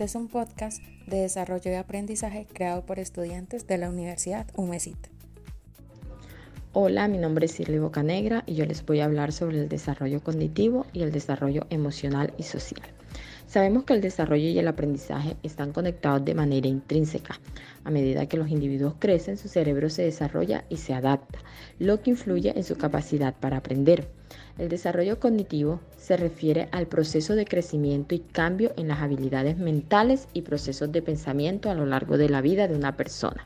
Este es un podcast de desarrollo y aprendizaje creado por estudiantes de la Universidad UMESIT. Hola, mi nombre es Shirley Bocanegra y yo les voy a hablar sobre el desarrollo cognitivo y el desarrollo emocional y social. Sabemos que el desarrollo y el aprendizaje están conectados de manera intrínseca. A medida que los individuos crecen, su cerebro se desarrolla y se adapta, lo que influye en su capacidad para aprender. El desarrollo cognitivo se refiere al proceso de crecimiento y cambio en las habilidades mentales y procesos de pensamiento a lo largo de la vida de una persona.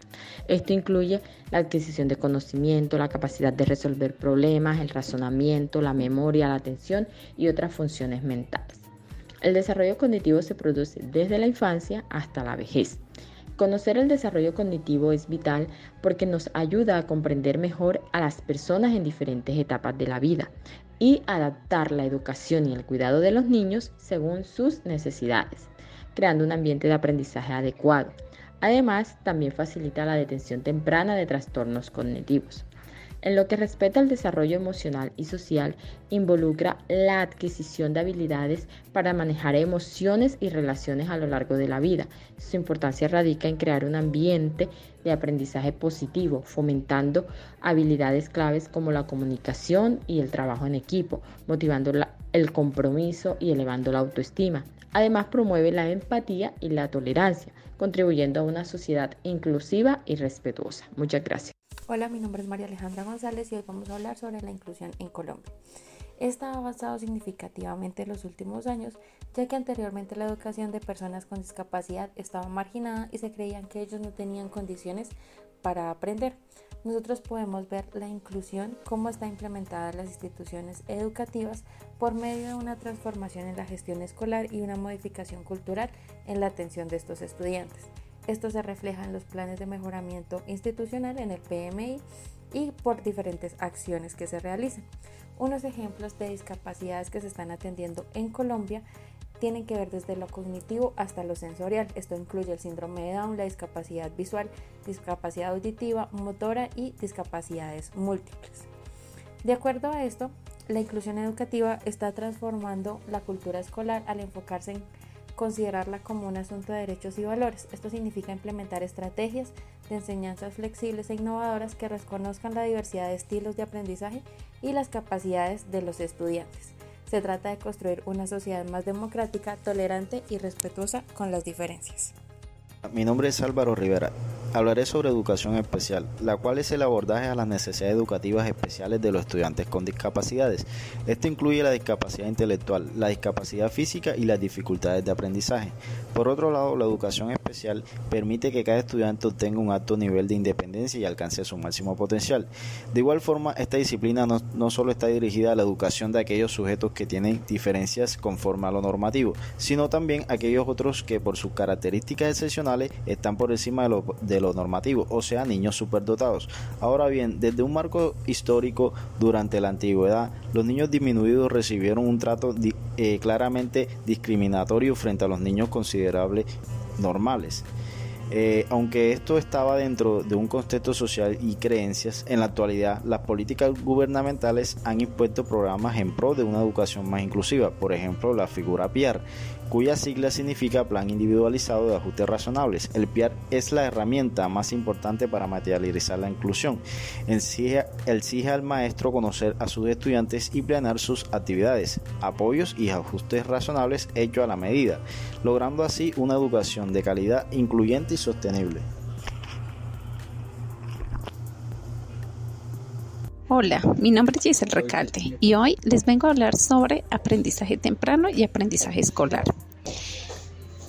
Esto incluye la adquisición de conocimiento, la capacidad de resolver problemas, el razonamiento, la memoria, la atención y otras funciones mentales. El desarrollo cognitivo se produce desde la infancia hasta la vejez. Conocer el desarrollo cognitivo es vital porque nos ayuda a comprender mejor a las personas en diferentes etapas de la vida y adaptar la educación y el cuidado de los niños según sus necesidades, creando un ambiente de aprendizaje adecuado. Además, también facilita la detención temprana de trastornos cognitivos. En lo que respecta al desarrollo emocional y social, involucra la adquisición de habilidades para manejar emociones y relaciones a lo largo de la vida. Su importancia radica en crear un ambiente de aprendizaje positivo, fomentando habilidades claves como la comunicación y el trabajo en equipo, motivando el compromiso y elevando la autoestima. Además, promueve la empatía y la tolerancia, contribuyendo a una sociedad inclusiva y respetuosa. Muchas gracias. Hola, mi nombre es María Alejandra González y hoy vamos a hablar sobre la inclusión en Colombia. Esta ha avanzado significativamente en los últimos años, ya que anteriormente la educación de personas con discapacidad estaba marginada y se creían que ellos no tenían condiciones para aprender. Nosotros podemos ver la inclusión, cómo está implementada en las instituciones educativas por medio de una transformación en la gestión escolar y una modificación cultural en la atención de estos estudiantes. Esto se refleja en los planes de mejoramiento institucional en el PMI y por diferentes acciones que se realizan. Unos ejemplos de discapacidades que se están atendiendo en Colombia tienen que ver desde lo cognitivo hasta lo sensorial. Esto incluye el síndrome de Down, la discapacidad visual, discapacidad auditiva, motora y discapacidades múltiples. De acuerdo a esto, la inclusión educativa está transformando la cultura escolar al enfocarse en considerarla como un asunto de derechos y valores. Esto significa implementar estrategias de enseñanzas flexibles e innovadoras que reconozcan la diversidad de estilos de aprendizaje y las capacidades de los estudiantes. Se trata de construir una sociedad más democrática, tolerante y respetuosa con las diferencias. Mi nombre es Álvaro Rivera. Hablaré sobre educación especial, la cual es el abordaje a las necesidades educativas especiales de los estudiantes con discapacidades. Esto incluye la discapacidad intelectual, la discapacidad física y las dificultades de aprendizaje. Por otro lado, la educación especial permite que cada estudiante obtenga un alto nivel de independencia y alcance su máximo potencial. De igual forma, esta disciplina no, no solo está dirigida a la educación de aquellos sujetos que tienen diferencias conforme a lo normativo, sino también a aquellos otros que por sus características excepcionales están por encima de lo, de lo normativo, o sea, niños superdotados. Ahora bien, desde un marco histórico durante la antigüedad, los niños disminuidos recibieron un trato eh, claramente discriminatorio frente a los niños considerables normales. Eh, aunque esto estaba dentro de un contexto social y creencias, en la actualidad las políticas gubernamentales han impuesto programas en pro de una educación más inclusiva, por ejemplo la figura PIAR, cuya sigla significa Plan Individualizado de Ajustes Razonables. El PIAR es la herramienta más importante para materializar la inclusión. exige al maestro conocer a sus estudiantes y planear sus actividades, apoyos y ajustes razonables hechos a la medida, logrando así una educación de calidad incluyente y sostenible. Hola, mi nombre es Giselle Recalde y hoy les vengo a hablar sobre aprendizaje temprano y aprendizaje escolar.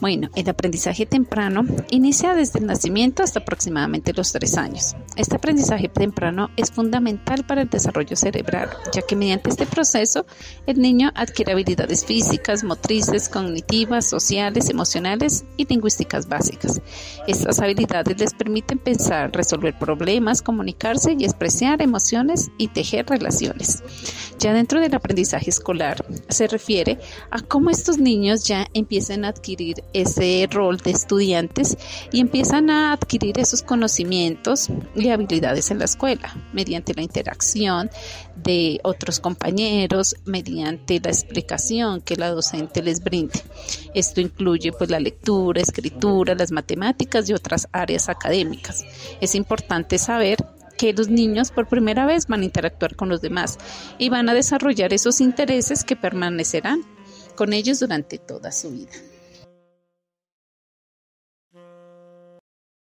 Bueno, el aprendizaje temprano inicia desde el nacimiento hasta aproximadamente los tres años. Este aprendizaje temprano es fundamental para el desarrollo cerebral, ya que mediante este proceso el niño adquiere habilidades físicas, motrices, cognitivas, sociales, emocionales y lingüísticas básicas. Estas habilidades les permiten pensar, resolver problemas, comunicarse y expresar emociones y tejer relaciones. Ya dentro del aprendizaje escolar se refiere a cómo estos niños ya empiezan a adquirir ese rol de estudiantes y empiezan a adquirir esos conocimientos y habilidades en la escuela mediante la interacción de otros compañeros, mediante la explicación que la docente les brinde. Esto incluye pues la lectura, escritura, las matemáticas y otras áreas académicas. Es importante saber que los niños por primera vez van a interactuar con los demás y van a desarrollar esos intereses que permanecerán con ellos durante toda su vida.